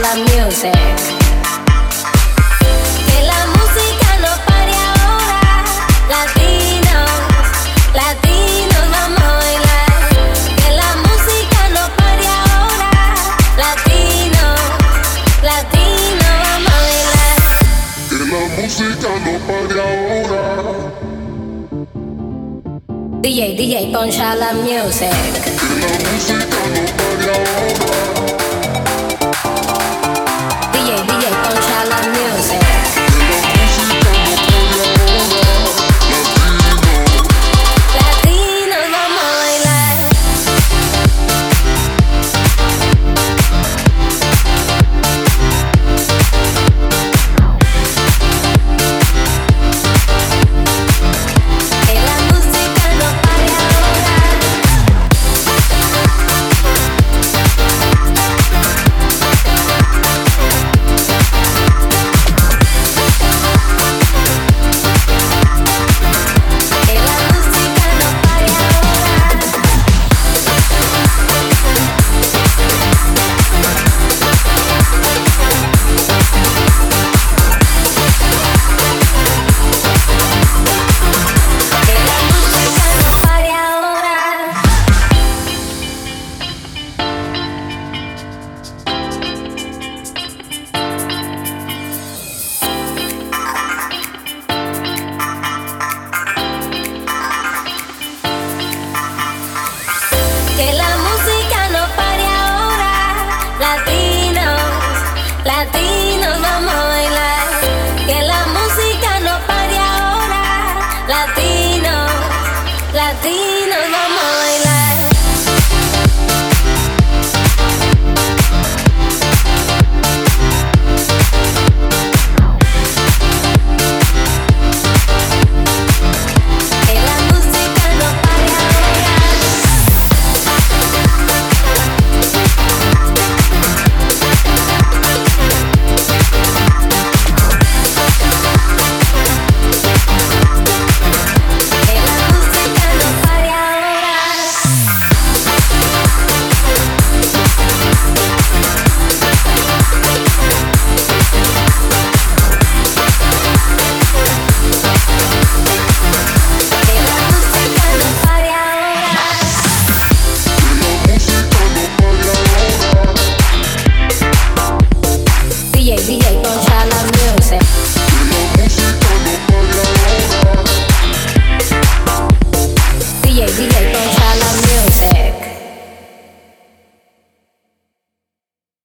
la music. Que la música no pare ahora. Latinos, latinos vamos a bailar. Que la música no pare ahora. Latinos, latinos vamos a bailar. Que la música no pare ahora. DJ, DJ, poncha la music. Que la música no pare ahora. Que la música no pare ahora. Latinos, latinos vamos a bailar. Que la música no pare ahora. Latinos, latinos vamos a bailar. DJ, DJ, poncha